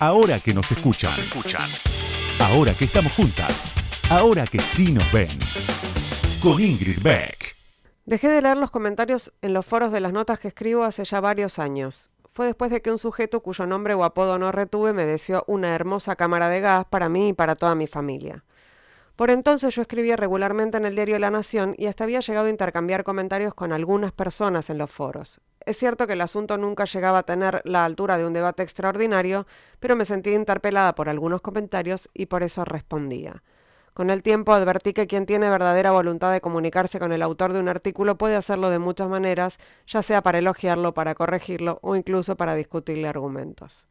Ahora que nos escuchan. Ahora que estamos juntas. Ahora que sí nos ven. Con Ingrid Beck. Dejé de leer los comentarios en los foros de las notas que escribo hace ya varios años. Fue después de que un sujeto cuyo nombre o apodo no retuve me deseó una hermosa cámara de gas para mí y para toda mi familia. Por entonces yo escribía regularmente en el diario La Nación y hasta había llegado a intercambiar comentarios con algunas personas en los foros. Es cierto que el asunto nunca llegaba a tener la altura de un debate extraordinario, pero me sentí interpelada por algunos comentarios y por eso respondía. Con el tiempo advertí que quien tiene verdadera voluntad de comunicarse con el autor de un artículo puede hacerlo de muchas maneras, ya sea para elogiarlo, para corregirlo o incluso para discutirle argumentos.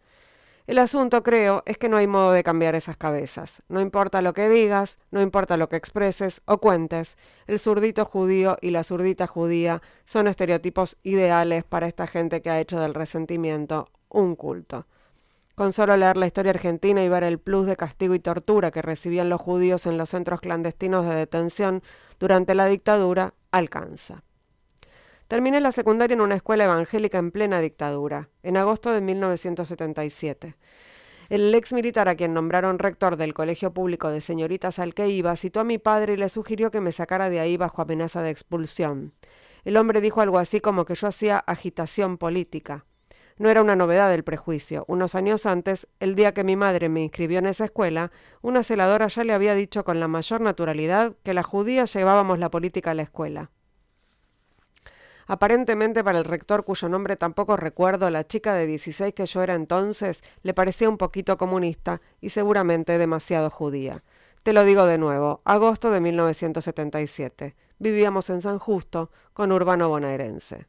El asunto, creo, es que no hay modo de cambiar esas cabezas. No importa lo que digas, no importa lo que expreses o cuentes, el zurdito judío y la zurdita judía son estereotipos ideales para esta gente que ha hecho del resentimiento un culto. Con solo leer la historia argentina y ver el plus de castigo y tortura que recibían los judíos en los centros clandestinos de detención durante la dictadura, alcanza. Terminé la secundaria en una escuela evangélica en plena dictadura, en agosto de 1977. El ex militar a quien nombraron rector del Colegio Público de Señoritas al que iba citó a mi padre y le sugirió que me sacara de ahí bajo amenaza de expulsión. El hombre dijo algo así como que yo hacía agitación política. No era una novedad el prejuicio. Unos años antes, el día que mi madre me inscribió en esa escuela, una celadora ya le había dicho con la mayor naturalidad que las judías llevábamos la política a la escuela. Aparentemente para el rector, cuyo nombre tampoco recuerdo, la chica de 16 que yo era entonces le parecía un poquito comunista y seguramente demasiado judía. Te lo digo de nuevo, agosto de 1977. Vivíamos en San Justo con Urbano Bonaerense.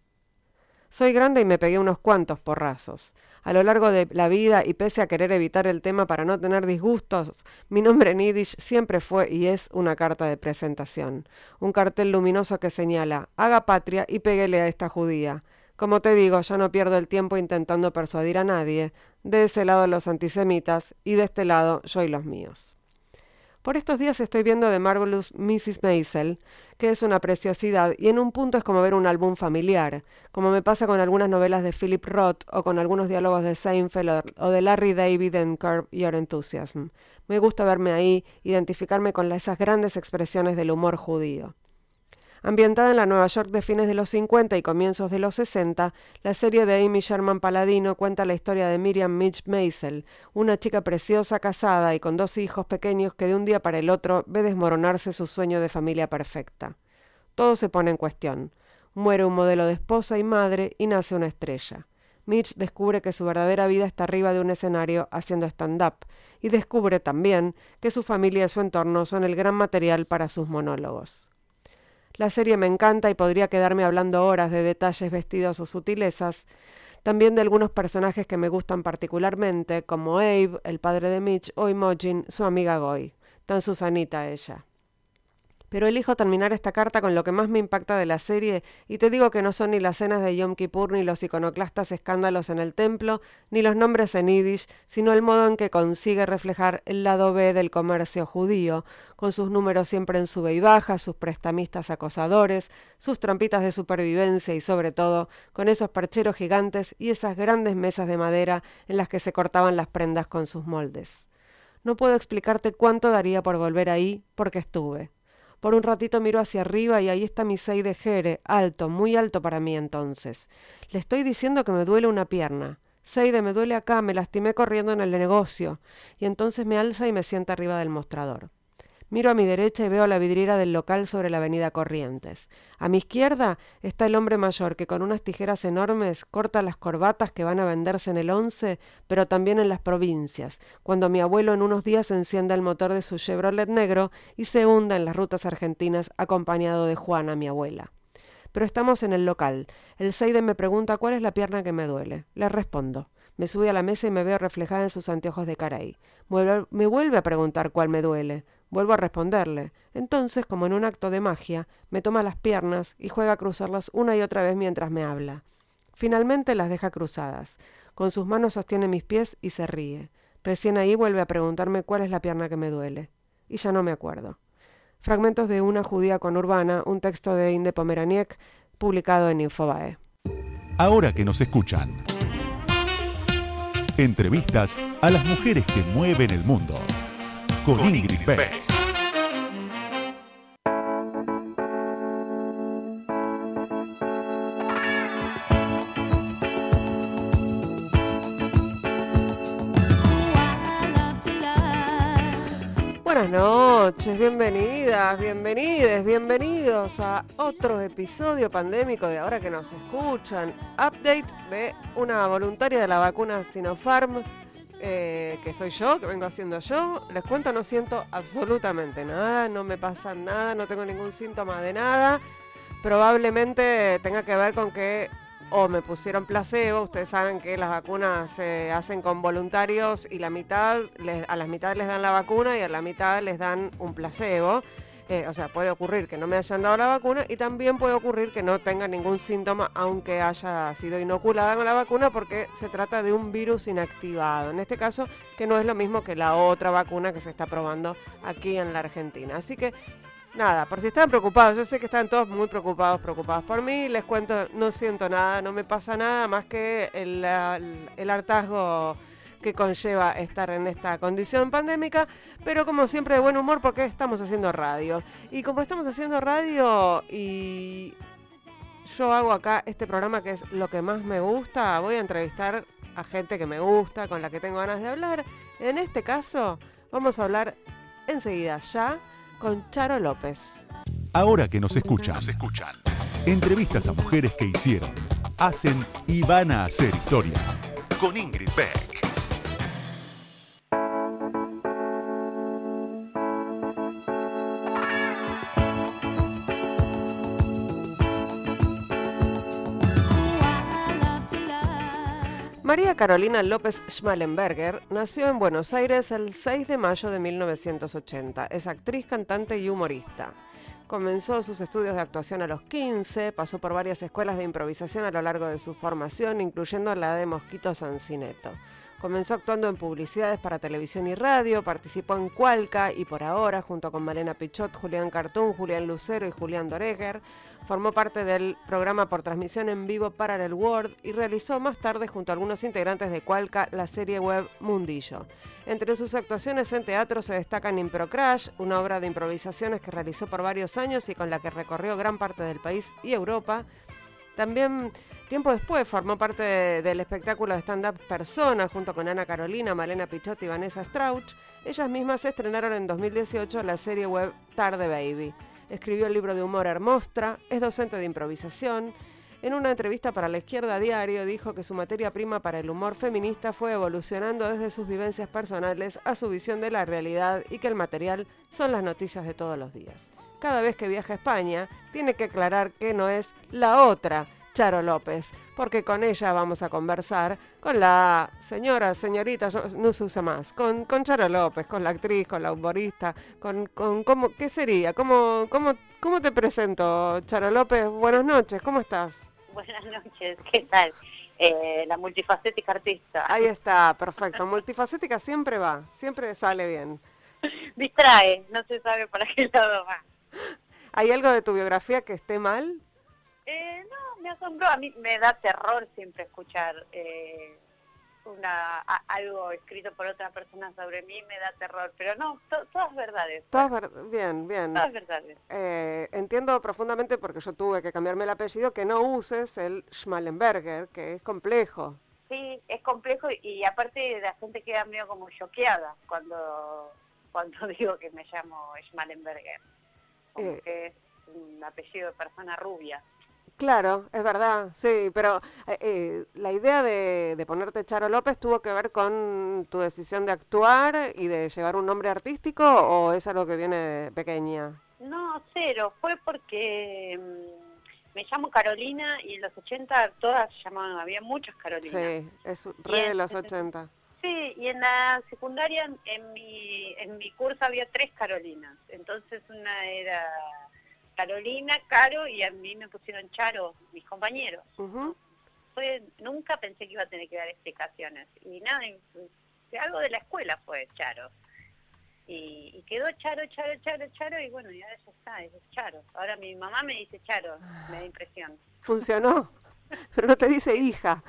Soy grande y me pegué unos cuantos porrazos. A lo largo de la vida y pese a querer evitar el tema para no tener disgustos, mi nombre en Yiddish siempre fue y es una carta de presentación. Un cartel luminoso que señala, haga patria y péguele a esta judía. Como te digo, ya no pierdo el tiempo intentando persuadir a nadie. De ese lado los antisemitas y de este lado yo y los míos. Por estos días estoy viendo The Marvelous Mrs. Maisel, que es una preciosidad y en un punto es como ver un álbum familiar, como me pasa con algunas novelas de Philip Roth o con algunos diálogos de Seinfeld o de Larry David en Curb Your Enthusiasm. Me gusta verme ahí, identificarme con esas grandes expresiones del humor judío. Ambientada en la Nueva York de fines de los 50 y comienzos de los 60, la serie de Amy Sherman Paladino cuenta la historia de Miriam Mitch Maisel, una chica preciosa casada y con dos hijos pequeños que de un día para el otro ve desmoronarse su sueño de familia perfecta. Todo se pone en cuestión. Muere un modelo de esposa y madre y nace una estrella. Mitch descubre que su verdadera vida está arriba de un escenario haciendo stand-up y descubre también que su familia y su entorno son el gran material para sus monólogos. La serie me encanta y podría quedarme hablando horas de detalles, vestidos o sutilezas. También de algunos personajes que me gustan particularmente, como Abe, el padre de Mitch, o Imogen, su amiga Goy. Tan Susanita ella. Pero elijo terminar esta carta con lo que más me impacta de la serie, y te digo que no son ni las cenas de Yom Kippur, ni los iconoclastas escándalos en el templo, ni los nombres en yiddish, sino el modo en que consigue reflejar el lado B del comercio judío, con sus números siempre en sube y baja, sus prestamistas acosadores, sus trampitas de supervivencia y sobre todo con esos percheros gigantes y esas grandes mesas de madera en las que se cortaban las prendas con sus moldes. No puedo explicarte cuánto daría por volver ahí, porque estuve. Por un ratito miro hacia arriba y ahí está mi Sei de Jere, alto, muy alto para mí entonces. Le estoy diciendo que me duele una pierna. Seide, me duele acá, me lastimé corriendo en el negocio. Y entonces me alza y me sienta arriba del mostrador. Miro a mi derecha y veo la vidriera del local sobre la avenida Corrientes. A mi izquierda está el hombre mayor que con unas tijeras enormes corta las corbatas que van a venderse en el once, pero también en las provincias, cuando mi abuelo en unos días encienda el motor de su Chevrolet negro y se hunda en las rutas argentinas acompañado de Juana, mi abuela. Pero estamos en el local. El Seide me pregunta cuál es la pierna que me duele. Le respondo. Me sube a la mesa y me veo reflejada en sus anteojos de caraí. Me vuelve a preguntar cuál me duele. Vuelvo a responderle. Entonces, como en un acto de magia, me toma las piernas y juega a cruzarlas una y otra vez mientras me habla. Finalmente las deja cruzadas. Con sus manos sostiene mis pies y se ríe. Recién ahí vuelve a preguntarme cuál es la pierna que me duele. Y ya no me acuerdo. Fragmentos de Una judía con Urbana, un texto de Inde Pomeraniec, publicado en Infobae. Ahora que nos escuchan. Entrevistas a las mujeres que mueven el mundo. Con, Ingrid Beck. Noches, bienvenidas, bienvenides, bienvenidos a otro episodio pandémico de ahora que nos escuchan. Update de una voluntaria de la vacuna Sinopharm, eh, que soy yo, que vengo haciendo yo. Les cuento, no siento absolutamente nada, no me pasa nada, no tengo ningún síntoma de nada. Probablemente tenga que ver con que o me pusieron placebo. Ustedes saben que las vacunas se hacen con voluntarios y la mitad a las mitad les dan la vacuna y a la mitad les dan un placebo. Eh, o sea, puede ocurrir que no me hayan dado la vacuna y también puede ocurrir que no tenga ningún síntoma aunque haya sido inoculada con la vacuna porque se trata de un virus inactivado. En este caso, que no es lo mismo que la otra vacuna que se está probando aquí en la Argentina. Así que nada, por si están preocupados, yo sé que están todos muy preocupados, preocupados por mí, les cuento, no siento nada, no me pasa nada más que el, el hartazgo que conlleva estar en esta condición pandémica, pero como siempre de buen humor porque estamos haciendo radio. Y como estamos haciendo radio y yo hago acá este programa que es lo que más me gusta, voy a entrevistar a gente que me gusta, con la que tengo ganas de hablar. En este caso, vamos a hablar enseguida ya con Charo López. Ahora que nos escuchan, nos escuchan. Entrevistas a mujeres que hicieron, hacen y van a hacer historia. Con Ingrid Beck. María Carolina López Schmalenberger nació en Buenos Aires el 6 de mayo de 1980. Es actriz, cantante y humorista. Comenzó sus estudios de actuación a los 15, pasó por varias escuelas de improvisación a lo largo de su formación, incluyendo la de Mosquito Sancineto. Comenzó actuando en publicidades para televisión y radio, participó en Cualca y por ahora, junto con Malena Pichot, Julián Cartún, Julián Lucero y Julián Doreger, formó parte del programa por transmisión en vivo Parallel World y realizó más tarde junto a algunos integrantes de Cualca la serie web Mundillo. Entre sus actuaciones en teatro se destacan Impro Crash, una obra de improvisaciones que realizó por varios años y con la que recorrió gran parte del país y Europa. También Tiempo después formó parte del espectáculo de stand-up Persona junto con Ana Carolina, Malena Pichotti y Vanessa Strauch. Ellas mismas estrenaron en 2018 la serie web Tarde Baby. Escribió el libro de humor Hermostra, es docente de improvisación. En una entrevista para La Izquierda Diario dijo que su materia prima para el humor feminista fue evolucionando desde sus vivencias personales a su visión de la realidad y que el material son las noticias de todos los días. Cada vez que viaja a España, tiene que aclarar que no es la otra, Charo López, porque con ella vamos a conversar con la señora, señorita, no se usa más, con, con Charo López, con la actriz, con la humorista, con, con cómo, ¿qué sería? ¿Cómo, cómo, ¿Cómo te presento, Charo López? Buenas noches, ¿cómo estás? Buenas noches, ¿qué tal? Eh, la multifacética artista. Ahí está, perfecto. Multifacética siempre va, siempre sale bien. Distrae, no se sabe para qué lado va. ¿Hay algo de tu biografía que esté mal? Eh, no, me asombró, a mí me da terror siempre escuchar eh, una algo escrito por otra persona sobre mí, me da terror, pero no, todas verdades. Todas bien, bien. Todas verdades. Eh, entiendo profundamente, porque yo tuve que cambiarme el apellido, que no uses el Schmallenberger, que es complejo. Sí, es complejo y, aparte la gente queda medio como choqueada cuando, cuando digo que me llamo Schmallenberger. Como eh. que es un apellido de persona rubia. Claro, es verdad, sí, pero eh, eh, la idea de, ponerte Charo López tuvo que ver con tu decisión de actuar y de llevar un nombre artístico o es algo que viene de pequeña? No, cero, fue porque mm, me llamo Carolina y en los 80 todas llamaban, había muchas Carolinas. Sí, es re de los 80. Sí, y en la secundaria en mi, en mi curso había tres Carolinas, entonces una era Carolina, Caro y a mí me pusieron Charo, mis compañeros. fue, nunca pensé que iba a tener que dar explicaciones. Y nada, algo de la escuela fue Charo. Y, quedó Charo, Charo, Charo, Charo, y bueno, ya eso está, es Charo. Ahora mi mamá me dice Charo, me da impresión. Funcionó, pero no te dice hija.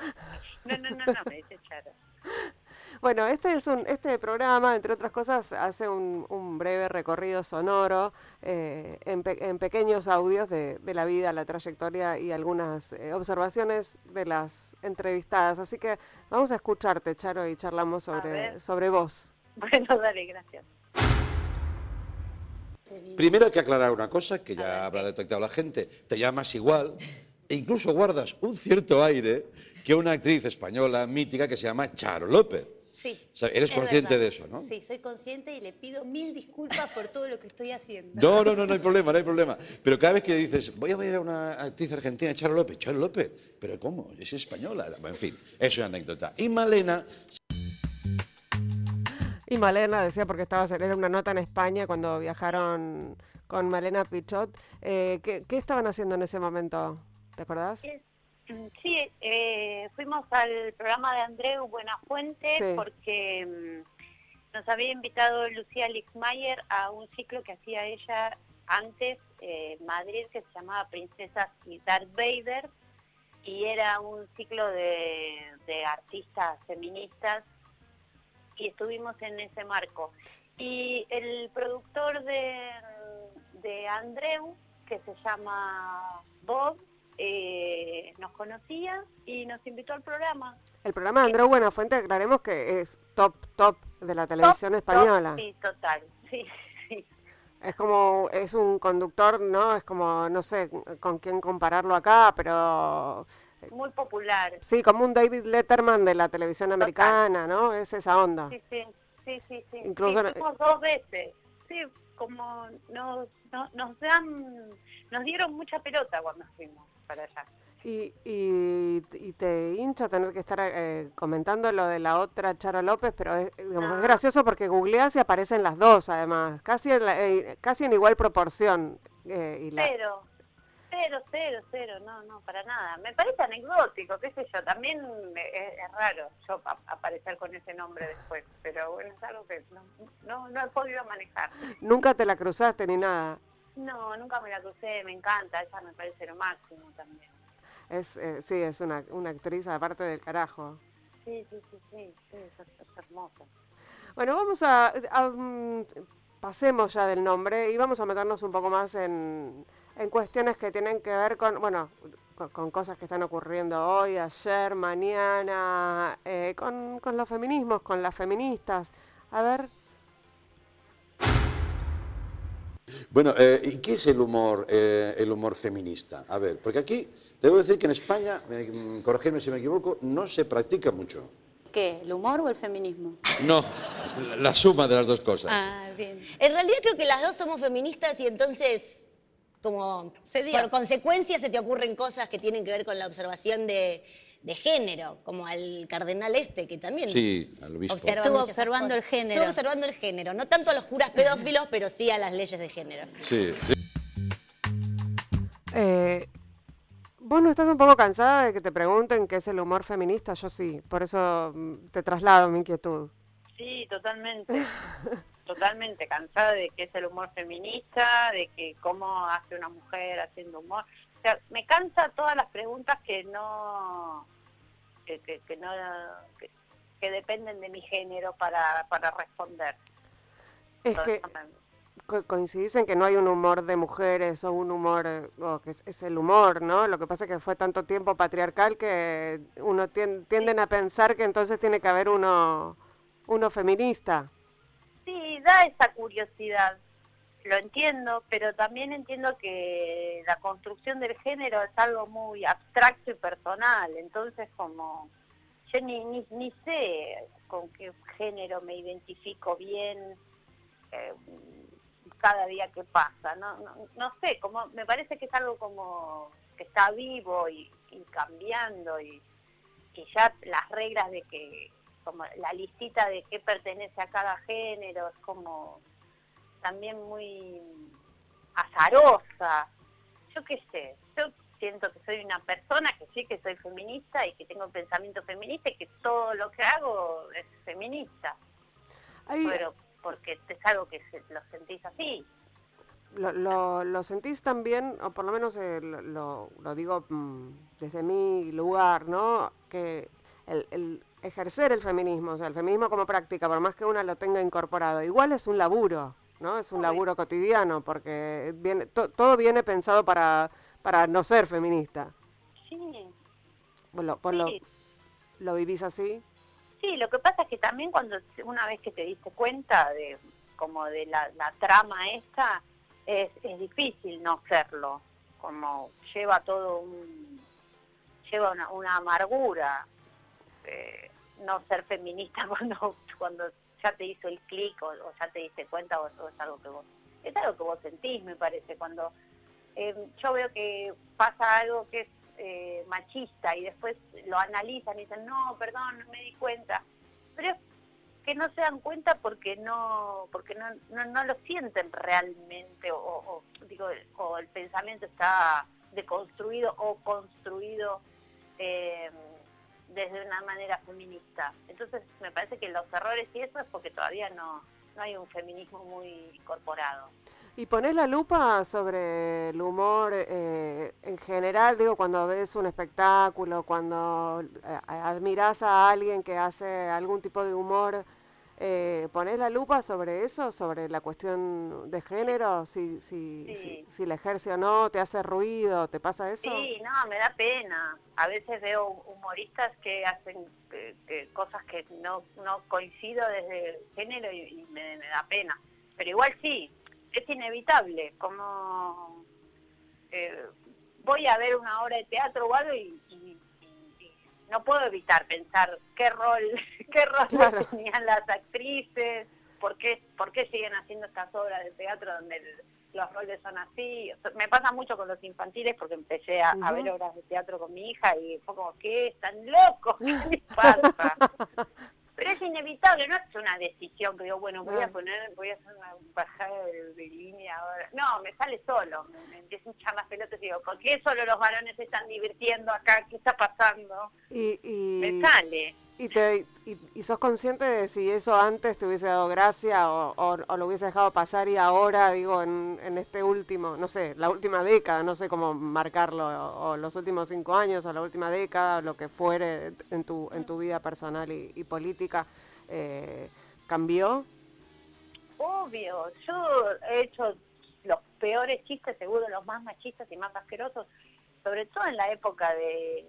No, no, no, no, me dice Charo. Bueno, este es un este programa, entre otras cosas, hace un, breve recorrido sonoro eh, en, pequeños audios de, la vida, la trayectoria y algunas eh, observaciones de las entrevistadas. Así que vamos a escucharte, Charo, y charlamos sobre, sobre vos. Bueno, dale, gracias. Primero hay que aclarar una cosa que ya habrá detectado la gente. Te llamas igual e incluso guardas un cierto aire que una actriz española mítica que se llama Charo López. Sí. eres consciente de eso, ¿no? Sí, soy consciente y le pido mil disculpas por todo lo que estoy haciendo. No, no, no, no hay problema, no hay problema. Pero cada vez que le dices, voy a ver a una actriz argentina, Charo López, Charo López, pero ¿cómo? Es española. En fin, es una anécdota. Y Malena y Malena decía, porque estaba era una nota en España cuando viajaron con Malena Pichot. Eh, ¿qué, estaban haciendo en ese momento? ¿Te acordás? Sí, eh, fuimos al programa de Andreu Buenafuente porque mm, nos había invitado Lucía Lixmayer a un ciclo que hacía ella antes en Madrid que se llamaba Princesas y Darth Vader y era un ciclo de, de artistas feministas y estuvimos en ese marco. Y el productor de, de Andreu, que se llama Bob, eh, nos conocía y nos invitó al programa. El programa de Andreu Buenafuente, aclaremos que es top, top de la televisión española. sí, total, sí, sí. Es como, es un conductor, ¿no? Es como, no sé con quién compararlo acá, pero muy popular. Sí, como un David Letterman de la televisión americana, ¿no? Es esa onda. Sí, sí, sí, sí. sí. Incluso... dos veces. Sí, como nos, nos, dan, nos dieron mucha pelota cuando fuimos para allá. Y, y, te hincha tener que estar eh, comentando lo de la otra Charo López, pero es, es ah. gracioso porque googleas y aparecen las dos, además, casi en, eh, casi en igual proporción. Eh, y la... Cero, cero, cero, no, no, para nada. Me parece anecdótico, qué sé yo, también es, raro yo aparecer con ese nombre después, pero bueno, es algo que no, no, he podido manejar. ¿Nunca te la cruzaste ni nada? No, nunca me la crucé, me encanta, ella me parece lo máximo también. Es, eh, sí, es una, una actriz aparte del carajo. Sí, sí, sí, sí, sí es, hermosa. Bueno, vamos a, mm, pasemos ya del nombre y vamos a meternos un poco más en en cuestiones que tienen que ver con, bueno, con, cosas que están ocurriendo hoy, ayer, mañana, eh, con, los feminismos, con las feministas. A ver. Bueno, eh, ¿y qué es el humor, eh, el humor feminista? A ver, porque aquí debo decir que en España, corregirme si me equivoco, no se practica mucho. ¿Qué? ¿El humor o el feminismo? No, la suma de las dos cosas. Ah, bien. En realidad creo que las dos somos feministas y entonces como por consecuencia se te ocurren cosas que tienen que ver con la observación de, género, como al cardenal este, que también sí, estuvo observando el género. Estuvo observando el género, no tanto a los curas pedófilos, pero sí a las leyes de género. Sí, sí. Eh, ¿Vos no estás un poco cansada de que te pregunten qué es el humor feminista? Yo sí, por eso mm, te traslado mi inquietud. Sí, totalmente. totalmente cansada de que es el humor feminista, de que cómo hace una mujer haciendo humor. O sea, me cansa todas las preguntas que no que, que, no que, dependen de mi género para, para responder. Es que coincidís en que no hay un humor de mujeres o un humor, o que es, el humor, ¿no? Lo que pasa es que fue tanto tiempo patriarcal que uno tienden a pensar que entonces tiene que haber uno, uno feminista sí, da esa curiosidad, lo entiendo, pero también entiendo que la construcción del género es algo muy abstracto y personal, entonces como yo ni, ni, sé con qué género me identifico bien eh, cada día que pasa, no, no, sé, como me parece que es algo como que está vivo y, cambiando y, y ya las reglas de que como la listita de qué pertenece a cada género, es como también muy azarosa. Yo qué sé, yo siento que soy una persona que sí que soy feminista y que tengo pensamiento feminista y que todo lo que hago es feminista. Pero porque es algo que lo sentís así. Lo, lo, sentís también, o por lo menos eh, lo, lo, digo mm, desde mi lugar, ¿no? Que el, ejercer el feminismo, o sea, el feminismo como práctica, por más que una lo tenga incorporado, igual es un laburo, ¿no? Es un laburo cotidiano, porque viene, todo viene pensado para, para no ser feminista. Sí. Bueno, por Lo, ¿Lo vivís así? Sí, lo que pasa es que también cuando una vez que te diste cuenta de como de la, trama esta, es, es difícil no serlo, como lleva todo un lleva una, una amargura eh, no ser feminista cuando cuando ya te hizo el clic o, ya te diste cuenta o, es algo que vos es algo que vos sentís me parece cuando eh, yo veo que pasa algo que es eh, machista y después lo analizan y dicen no perdón no me di cuenta pero es que no se dan cuenta porque no porque no, no, lo sienten realmente o, digo o el pensamiento está deconstruido o construido eh, desde una manera feminista. Entonces me parece que los errores y eso es porque todavía no, no hay un feminismo muy incorporado. ¿Y pones la lupa sobre el humor eh, en general? Digo, cuando ves un espectáculo, cuando eh, admiras a alguien que hace algún tipo de humor, eh, ¿Ponés la lupa sobre eso, sobre la cuestión de género? Si, si, si, la ejerce o no, ¿te hace ruido? ¿Te pasa eso? Sí, no, me da pena. A veces veo humoristas que hacen cosas que no, no coincido desde el género y, me, da pena. Pero igual sí, es inevitable. Como eh, voy a ver una obra de teatro o algo y no puedo evitar pensar qué rol, qué rol tenían las actrices, por qué, por qué siguen haciendo estas obras de teatro donde los roles son así. me pasa mucho con los infantiles porque empecé a, ver obras de teatro con mi hija y fue como, ¿qué? ¿Están locos? ¿Qué les pasa? Pero es inevitable, no es una decisión que digo, bueno, voy a poner, voy a hacer una bajada de, línea ahora. No, me sale solo, me, me empiezo a echar las pelotas y digo, ¿por qué solo los varones se están divirtiendo acá? ¿Qué está pasando? Y, me sale. Y, te, y, sos consciente de si eso antes te hubiese dado gracia o, lo hubiese dejado pasar y ahora, digo, en, en, este último, no sé, la última década, no sé cómo marcarlo, o, los últimos cinco años, o la última década, lo que fuere en tu, en tu vida personal y, política, eh, ¿cambió? Obvio, yo he hecho los peores chistes, seguro los más machistas y más asquerosos, sobre todo en la época de,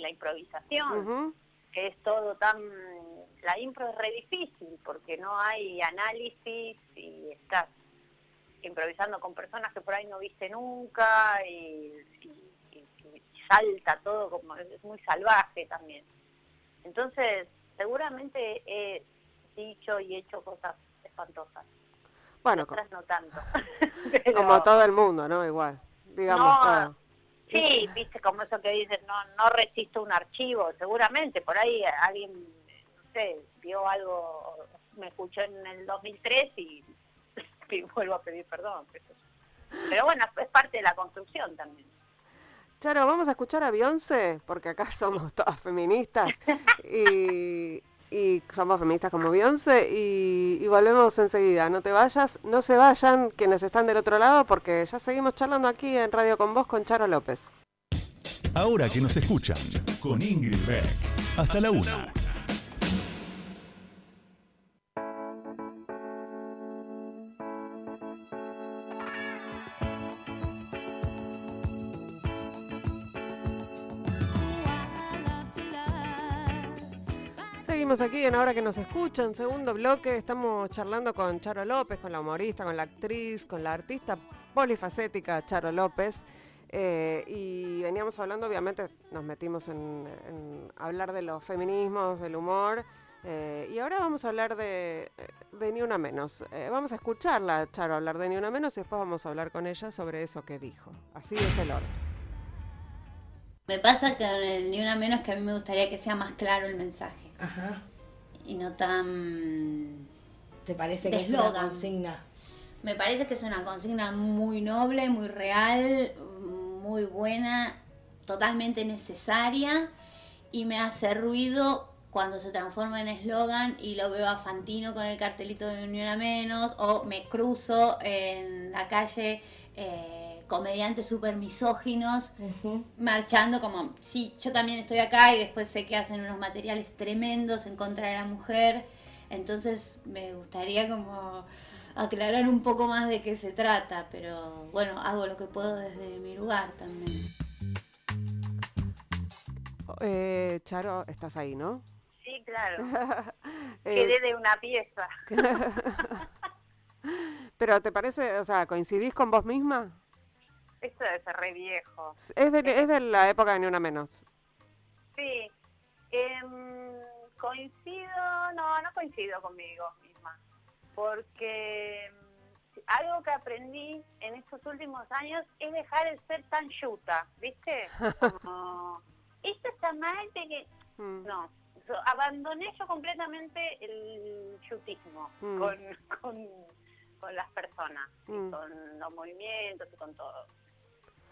la improvisación, que es todo tan... La impro es re difícil porque no hay análisis y estás improvisando con personas que por ahí no viste nunca y, salta todo como es muy salvaje también. Entonces, seguramente he dicho y hecho cosas espantosas. Bueno, no tanto. como todo el mundo, ¿no? Igual, digamos todo. Sí, viste, como eso que dices, no, no resisto un archivo, seguramente, por ahí alguien, no sé, vio algo, me escuchó en el 2003 y, vuelvo a pedir perdón. Pero bueno, es parte de la construcción también. Charo, vamos a escuchar a Beyoncé, porque acá somos todas feministas y, somos feministas como Beyoncé y, y, volvemos enseguida. No te vayas, no se vayan quienes están del otro lado porque ya seguimos charlando aquí en Radio con Vos con Charo López. Ahora que nos escuchan con Ingrid Beck. Hasta la una. Aquí en Ahora que nos escuchan, segundo bloque, estamos charlando con Charo López, con la humorista, con la actriz, con la artista polifacética Charo López. Eh, y veníamos hablando, obviamente nos metimos en, hablar de los feminismos, del humor, eh, y ahora vamos a hablar de, Ni Una Menos. Eh, vamos a escucharla, Charo, hablar de Ni Una Menos y después vamos a hablar con ella sobre eso que dijo. Así es el orden. Me pasa que en el Ni Una Menos que a mí me gustaría que sea más claro el mensaje. Ajá. Y no tan... ¿Te parece que es una consigna? Me parece que es una consigna muy noble, muy real, muy buena, totalmente necesaria y me hace ruido cuando se transforma en eslogan y lo veo a Fantino con el cartelito de Unión a Menos o me cruzo en la calle eh, comediantes súper misóginos, marchando como, sí, yo también estoy acá y después sé que hacen unos materiales tremendos en contra de la mujer. Entonces me gustaría como aclarar un poco más de qué se trata, pero bueno, hago lo que puedo desde mi lugar también. Eh, Charo, estás ahí, ¿no? Sí, claro. Quedé de una pieza. Pero ¿te parece, o sea, coincidís con vos misma? Esto es re viejo. Es de, es de la época de Ni Una Menos. Sí. Em, coincido, no, no coincido conmigo misma. Porque em, algo que aprendí en estos últimos años es dejar de ser tan yuta, ¿viste? Como, esto está mal, que... Mm. No, abandoné yo completamente el yutismo mm. con, con, con, las personas, mm. con los movimientos y con todo.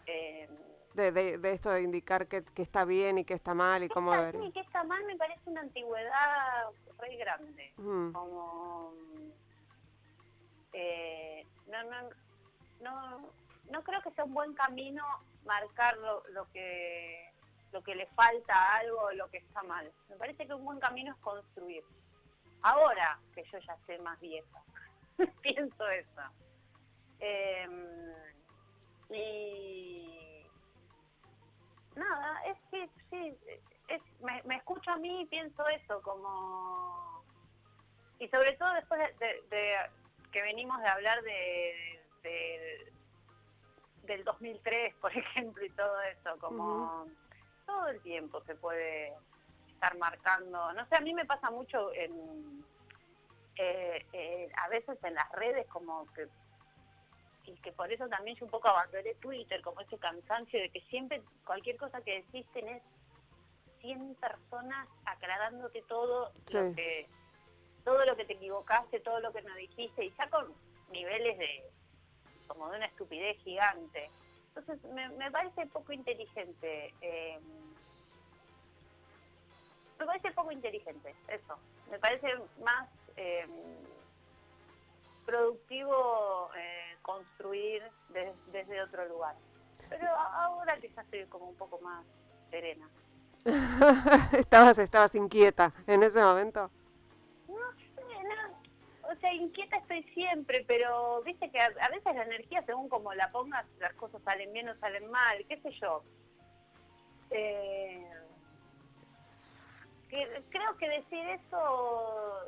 Eh, de, de, esto de indicar que, que, está bien y que está mal y cómo bien y que está mal me parece una antigüedad re grande. Como... Eh, no, no, no, no creo que sea un buen camino marcar lo, lo que lo que le falta a algo, lo que está mal. Me parece que un buen camino es construir. Ahora que yo ya sé más vieja, pienso eso. Em, y nada, es que sí, es, me, escucho a mí y pienso eso, como... Y sobre todo después de, que venimos de hablar de, del 2003, por ejemplo, y todo eso, como todo el tiempo se puede estar marcando. No sé, a mí me pasa mucho en, eh, eh, a veces en las redes como que y que por eso también yo un poco abandoné Twitter, como ese cansancio de que siempre cualquier cosa que decís tenés 100 personas aclarándote todo lo que todo lo que te equivocaste, todo lo que no dijiste, y ya con niveles de como de una estupidez gigante. Entonces, me, parece poco inteligente. Eh, me parece poco inteligente, eso. Me parece más eh, productivo eh, construir desde otro lugar. Pero ahora quizás estoy como un poco más serena. estabas, estabas inquieta en ese momento. No sé, no, o sea, inquieta estoy siempre, pero viste que a, veces la energía, según como la pongas, las cosas salen bien o salen mal, qué sé yo. Eh, creo que decir eso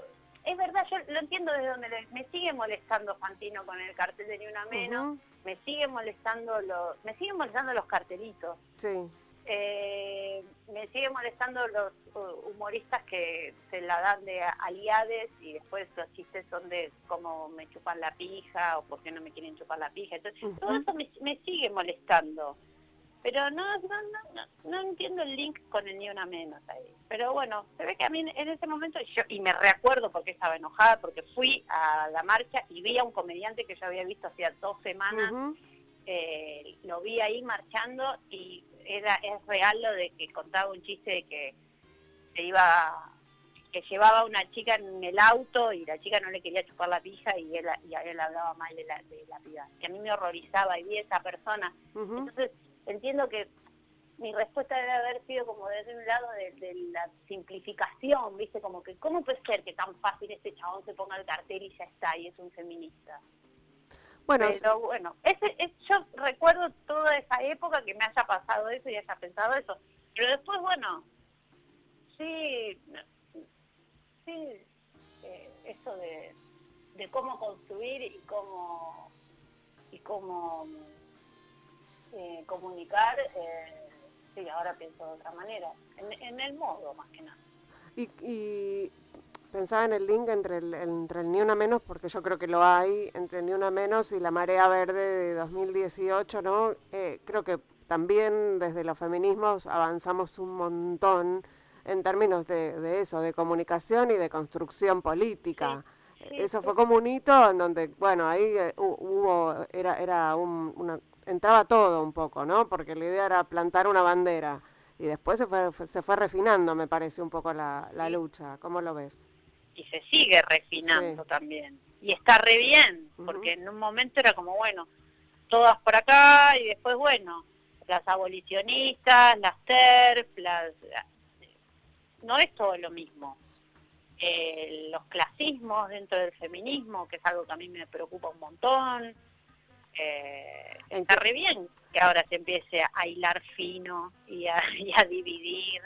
es verdad, yo lo entiendo desde donde me sigue molestando Fantino con el cartel de Ni Una Menos, me sigue molestando los, me siguen molestando los cartelitos. Sí. Eh, me sigue molestando los uh, humoristas que se la dan de aliades y después los chistes son de cómo me chupan la pija o por qué no me quieren chupar la pija. Entonces, todo eso me, sigue molestando. Pero no, no, no, entiendo el link con el ni una menos ahí. Pero bueno, se ve que a mí en ese momento, yo y me recuerdo porque estaba enojada, porque fui a la marcha y vi a un comediante que yo había visto hacía dos semanas, eh, lo vi ahí marchando y era es real lo de que contaba un chiste de que se iba que llevaba a una chica en el auto y la chica no le quería chupar la pija y él y a él hablaba mal de la de la piba. Que a mí me horrorizaba y vi a esa persona. Entonces entiendo que mi respuesta debe haber sido como desde un lado de, la simplificación, ¿viste? Como que, ¿cómo puede ser que tan fácil este chabón se ponga el cartel y ya está, y es un feminista? Bueno, pero bueno, ese, yo recuerdo toda esa época que me haya pasado eso y haya pensado eso. Pero después, bueno, sí, sí, eh, eso de, cómo construir y cómo y cómo eh, comunicar, eh, sí, ahora pienso de otra manera, en, el modo más que nada. Y, y pensaba en el link entre el, entre el Ni Una Menos, porque yo creo que lo hay, entre el Ni Una Menos y la Marea Verde de 2018, ¿no? Eh, creo que también desde los feminismos avanzamos un montón en términos de, eso, de comunicación y de construcción política. eso fue como un hito en donde, bueno, ahí eh, hubo, era, era un, una, entraba todo un poco, ¿no? Porque la idea era plantar una bandera y después se fue, se fue refinando, me parece, un poco la, la lucha. ¿Cómo lo ves? y se sigue refinando también. Y está re bien, porque en un momento era como, bueno, todas por acá y después, bueno, las abolicionistas, las TERF, las... No es todo lo mismo. Eh, los clasismos dentro del feminismo, que es algo que a mí me preocupa un montón. Eh, está re bien que ahora se empiece a hilar fino y a, dividir,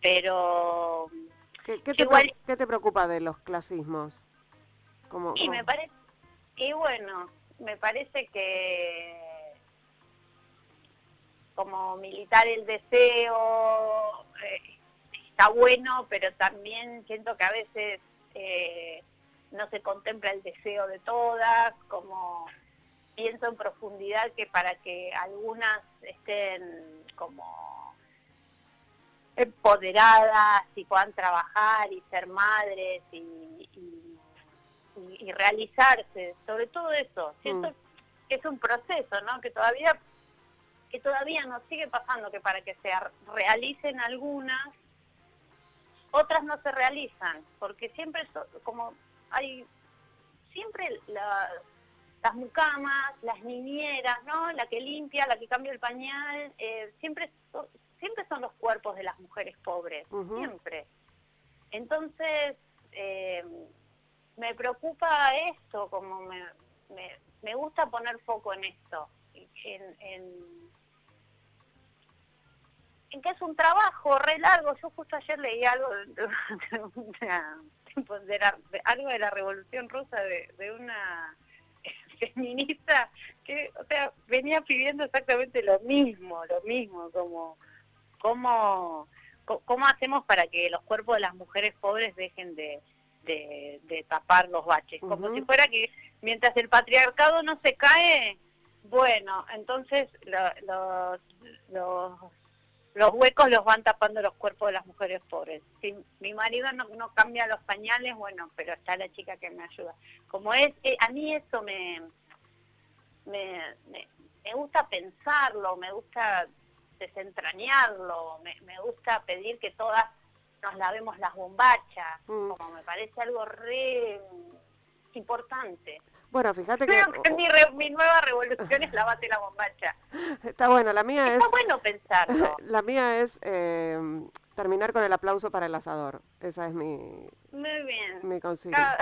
pero... ¿Qué, te, te preocupa de los clasismos? Como, y me parece, y bueno, me parece que como militar el deseo eh, está bueno, pero también siento que a veces eh, no se contempla el deseo de todas, como pienso en profundidad que para que algunas estén como empoderadas y puedan trabajar y ser madres y, realizarse, sobre todo eso, siento mm. que es un proceso, ¿no? Que todavía que todavía nos sigue pasando que para que se realicen algunas otras no se realizan, porque siempre como hay siempre la, las mucamas, las niñeras, ¿no? La que limpia, la que cambia el pañal, eh, siempre, siempre son los cuerpos de las mujeres pobres, siempre. Entonces, eh, me preocupa esto, como me, me, gusta poner foco en esto, en, en, que es un trabajo re largo. Yo justo ayer leí algo de, algo de la Revolución Rusa de, de una feminista que, o sea, venía pidiendo exactamente lo mismo, lo mismo, como cómo, cómo hacemos para que los cuerpos de las mujeres pobres dejen de, de, tapar los baches, como si fuera que mientras el patriarcado no se cae, bueno, entonces los, los los huecos los van tapando los cuerpos de las mujeres pobres. Si mi marido no, no cambia los pañales, bueno, pero está la chica que me ayuda. Como es, eh, a mí eso me, me, me, gusta pensarlo, me gusta desentrañarlo, me, me gusta pedir que todas nos lavemos las bombachas, mm. como me parece algo re importante. Bueno, fíjate que... mi, nueva revolución es lavate la bombacha. Está bueno, la mía es... Está bueno pensarlo. La mía es eh, terminar con el aplauso para el asador. Esa es mi... Muy bien. Mi consigna.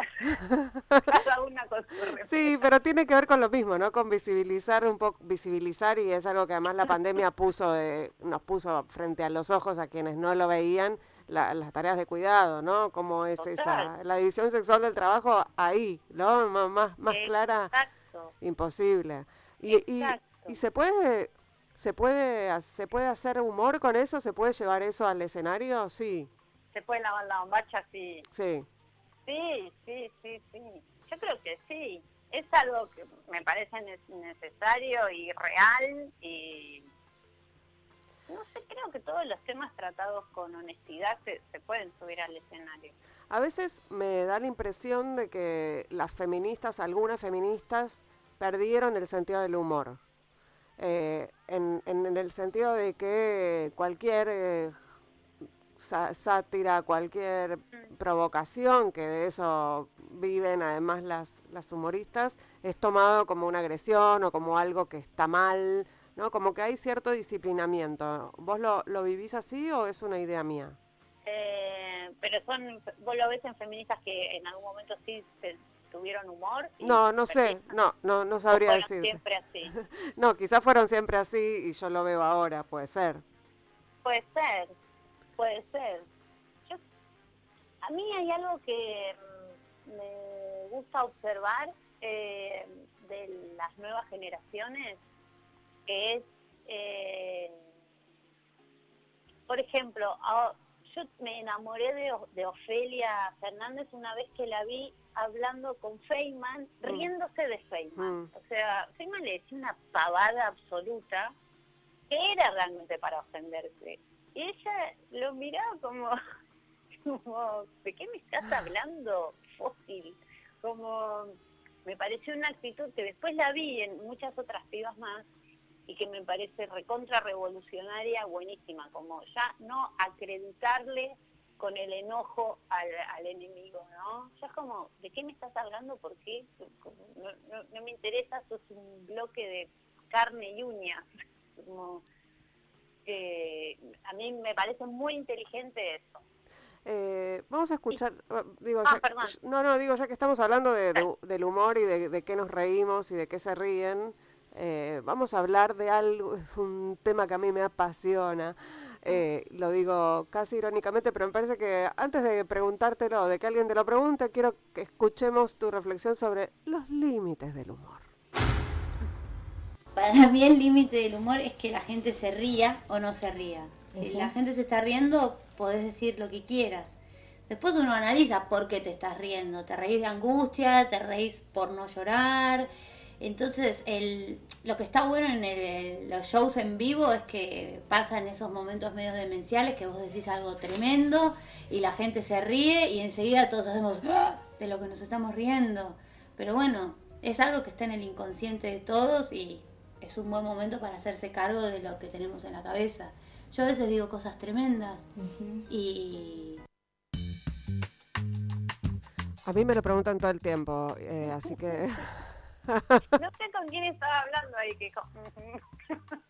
Cada, una con su Sí, pero tiene que ver con lo mismo, ¿no? Con visibilizar un poco, visibilizar y es algo que además la pandemia puso de, nos puso frente a los ojos a quienes no lo veían las tareas de cuidado, ¿no? Cómo es esa, la división sexual del trabajo ahí, ¿no? más, más clara, imposible. Y, y, y, se puede, se puede, se puede hacer humor con eso, se puede llevar eso al escenario, sí. Se puede lavar la bombacha, sí. Sí. Sí, sí, sí, sí. Yo creo que sí. Es algo que me parece necesario y real y no sé, creo que todos los temas tratados con honestidad se, pueden subir al escenario. A veces me da la impresión de que las feministas, algunas feministas, perdieron el sentido del humor. Eh, en, el sentido de que cualquier eh, sátira, cualquier mm. provocación, que de eso viven además las, las humoristas, es tomado como una agresión o como algo que está mal ¿no? Como que hay cierto disciplinamiento. ¿Vos lo, lo vivís así o es una idea mía? Eh, pero son, vos lo ves en feministas que en algún momento sí tuvieron humor. no, no sé, no, no, no sabría decir. siempre así. no, quizás fueron siempre así y yo lo veo ahora, puede ser. Puede ser, puede ser. a mí hay algo que mm, me gusta observar eh, de las nuevas generaciones que es, eh, por ejemplo, yo me enamoré de, Ofelia Fernández una vez que la vi hablando con Feynman, mm. riéndose de Feynman. Mm. O sea, Feynman le decía una pavada absoluta que era realmente para ofenderse. Y ella lo miraba como, como ¿de qué me estás hablando, fósil? Como, me pareció una actitud que después la vi en muchas otras pibas más, y que me parece recontra revolucionaria, buenísima, como ya no acreditarle con el enojo al, enemigo, ¿no? Ya es como, ¿de qué me estás hablando? ¿Por qué? No, me interesa, sos un bloque de carne y uñas. Como, a mí me parece muy inteligente eso. Eh, vamos a escuchar, ah, digo, ah, no, no, digo, ya que estamos hablando de, del humor y de, de, qué nos reímos y de qué se ríen, eh, vamos a hablar de algo, es un tema que a mí me apasiona, eh, lo digo casi irónicamente, pero me parece que antes de preguntártelo o de que alguien te lo pregunte, quiero que escuchemos tu reflexión sobre los límites del humor. Para mí el límite del humor es que la gente se ría o no se ría. Si la gente se está riendo, podés decir lo que quieras. Después uno analiza por qué te estás riendo. Te reís de angustia, te reís por no llorar. Entonces, el, lo que está bueno en los shows en vivo es que pasan esos momentos medio demenciales que vos decís algo tremendo y la gente se ríe y enseguida todos hacemos ¡Ah! de lo que nos estamos riendo. Pero bueno, es algo que está en el inconsciente de todos y es un buen momento para hacerse cargo de lo que tenemos en la cabeza. Yo a veces digo cosas tremendas y... A mí me lo preguntan todo el tiempo, eh, así que... no sé con quién estaba hablando ahí, que...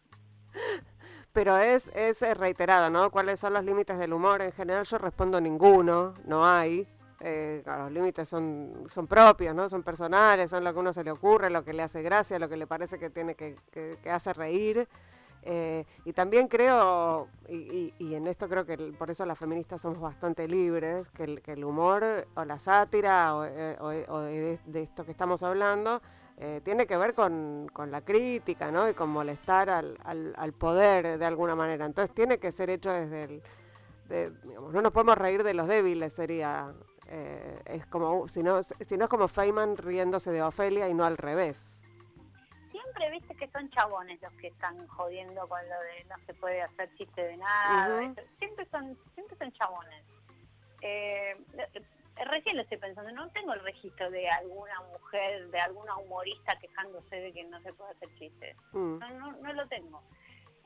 Pero es, es reiterado, ¿no? ¿Cuáles son los límites del humor? En general yo respondo ninguno, no hay. Eh, los límites son, son propios, ¿no? Son personales, son lo que uno se le ocurre, lo que le hace gracia, lo que le parece que tiene que, que, que hace reír. Eh, y también creo, y, en esto creo que por eso las feministas somos bastante libres, que el, humor o la sátira o, eh, de, esto que estamos hablando eh, tiene que ver con, la crítica ¿no? y con molestar al, poder de alguna manera. Entonces tiene que ser hecho desde el... no nos podemos reír de los débiles, sería... es como, si no, si no es como Feynman riéndose de Ofelia y no al revés siempre viste que son chabones los que están jodiendo con lo de no se puede hacer chiste de nada. Siempre son siempre son chabones. Eh, recién lo estoy pensando, no tengo el registro de alguna mujer, de alguna humorista quejándose de que no se puede hacer chistes. Mm. No, no, lo tengo.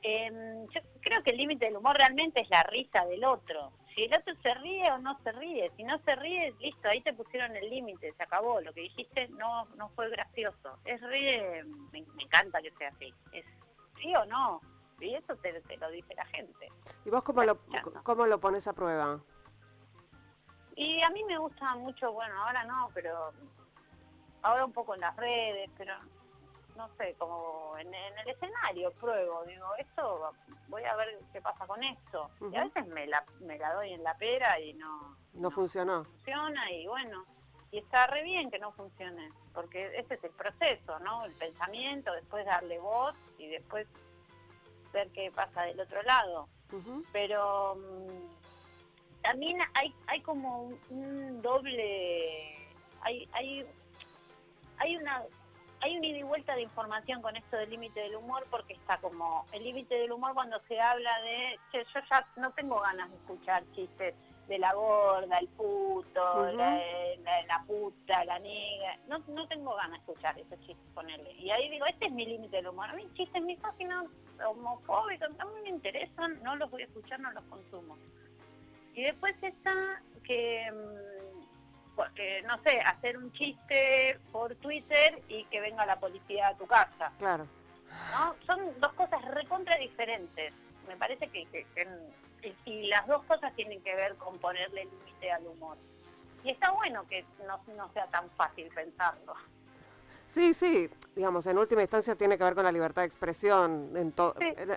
Em, yo creo que el límite del humor realmente es la risa del otro si el otro se ríe o no se ríe. Si no se ríe, listo, ahí te pusieron el límite, se acabó. Lo que dijiste no no fue gracioso. Es ríe, me, encanta que sea así. Es sí o no. Y eso te, lo dice la gente. ¿Y vos cómo lo, cómo lo pones a prueba? Y a mí me gusta mucho, bueno, ahora no, pero ahora un poco en las redes, pero no sé, como en, el escenario pruebo, digo, esto, voy a ver qué pasa con esto. Y a veces me la, me la doy en la pera y no... No, funcionó. Funciona y bueno, y está re bien que no funcione, porque ese es el proceso, ¿no? El pensamiento, después darle voz y después ver qué pasa del otro lado. Pero también hay, hay como un, doble, hay, hay, hay una hay un ida y vuelta de información con esto del límite del humor porque está como el límite del humor cuando se habla de, che, yo ya no tengo ganas de escuchar chistes de la gorda, el puto, la, la, puta, la negra, no, no tengo ganas de escuchar esos chistes con él. Y ahí digo, este es mi límite del humor. A mí chistes misóginos, homofóbicos, no me interesan, no los voy a escuchar, no los consumo. Y después está que mm, porque, no sé, hacer un chiste por Twitter y que venga la policía a tu casa. Claro. ¿No? Son dos cosas recontra diferentes. Me parece que, y las dos cosas tienen que ver con ponerle límite al humor. Y está bueno que no, no sea tan fácil pensarlo. Sí, sí, digamos, en última instancia tiene que ver con la libertad de expresión. En,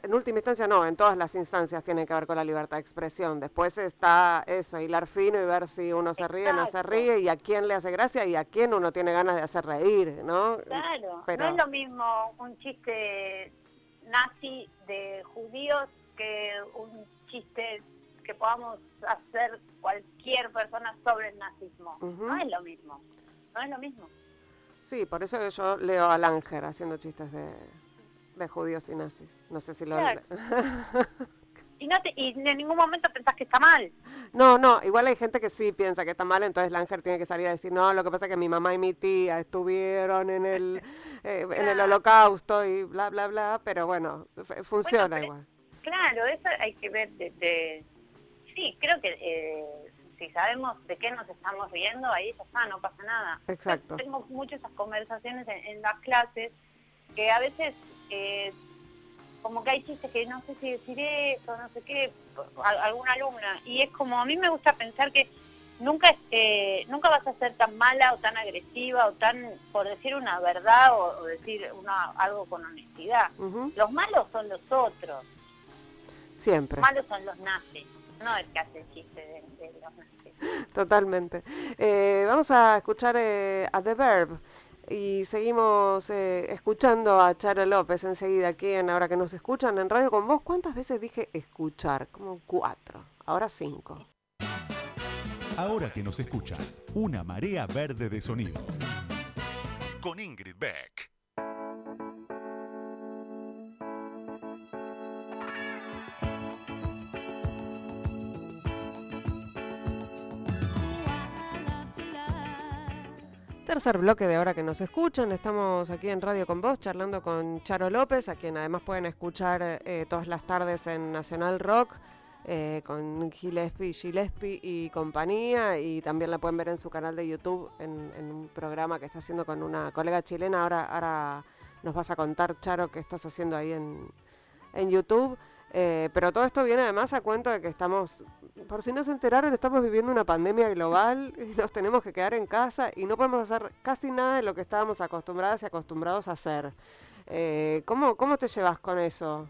en, última instancia no, en todas las instancias tiene que ver con la libertad de expresión. Después está eso, hilar fino y ver si uno se ríe o no se ríe y a quién le hace gracia y a quién uno tiene ganas de hacer reír, ¿no? Claro, no es lo mismo un chiste nazi de judíos que un chiste que podamos hacer cualquier persona sobre el nazismo. No es lo mismo, no es lo mismo. Sí, por eso yo leo a Langer haciendo chistes de, judíos y nazis. No sé si lo... y, no y en ningún momento pensás que está mal. No, no, igual hay gente que sí piensa que está mal, entonces Langer tiene que salir a decir, no, lo que pasa es que mi mamá y mi tía estuvieron en el, eh, en el holocausto y bla, bla, bla, pero bueno, funciona igual. Claro, eso hay que ver desde sí, creo que eh, si sabemos de qué nos estamos riendo, ahí ya está, no pasa nada. Exacto. Tengo muchas conversaciones en, las clases que a veces eh, como que hay chistes que no sé si decir esto, no sé qué, alguna alumna, y es como a mí me gusta pensar que nunca eh, nunca vas a ser tan mala o tan agresiva o tan por decir una verdad o, decir una, algo con honestidad. Los malos son los otros. Siempre. Los malos son los nazis, no el que hace el chiste de, los nazis. Totalmente. Eh, vamos a escuchar eh, a The Verb. Y seguimos eh, escuchando a Charo López enseguida aquí en Ahora que nos escuchan en Radio con vos. ¿Cuántas veces dije escuchar? Como cuatro, ahora cinco. Ahora que nos escuchan, una marea verde de sonido. Con Ingrid Beck. Tercer bloque de ahora que nos escuchan, estamos aquí en Radio con Vos charlando con Charo López, a quien además pueden escuchar eh, todas las tardes en Nacional Rock eh, con Gillespie, Gillespie y compañía y también la pueden ver en su canal de YouTube en, un programa que está haciendo con una colega chilena. Ahora, ahora nos vas a contar, Charo, qué estás haciendo ahí en, en YouTube. Eh, pero todo esto viene además a cuento de que estamos, por si no se enteraron, estamos viviendo una pandemia global y nos tenemos que quedar en casa y no podemos hacer casi nada de lo que estábamos acostumbradas y acostumbrados a hacer. Eh, ¿cómo, ¿Cómo te llevas con eso?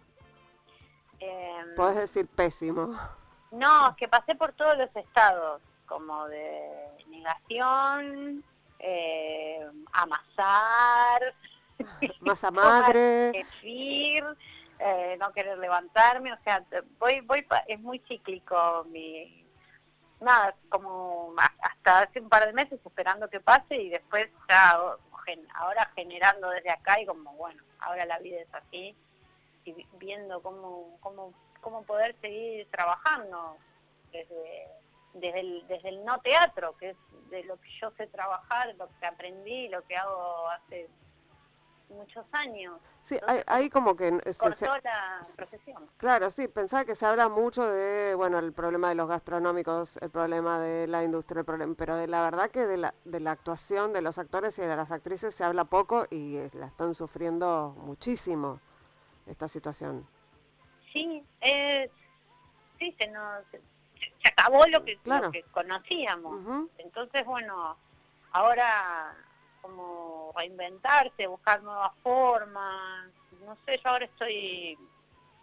Eh, Puedes decir pésimo. No, es que pasé por todos los estados, como de negación, eh, amasar, masa madre, eh, no querer levantarme, o sea, voy, voy, es muy cíclico mi, nada, como hasta hace un par de meses esperando que pase y después ya ahora generando desde acá y como bueno, ahora la vida es así y viendo cómo, cómo, cómo poder seguir trabajando desde, desde, el, desde el no teatro, que es de lo que yo sé trabajar, lo que aprendí, lo que hago hace muchos años. Sí, hay, como que... Se, la profesión. Claro, sí, pensaba que se habla mucho de, bueno, el problema de los gastronómicos, el problema de la industria, el problema, pero de la verdad que de la, de la actuación de los actores y de las actrices se habla poco y la están sufriendo muchísimo esta situación. Sí, es, sí, se, nos, se acabó lo que, lo que conocíamos. Entonces, bueno, ahora como reinventarse, buscar nuevas formas. No sé, yo ahora estoy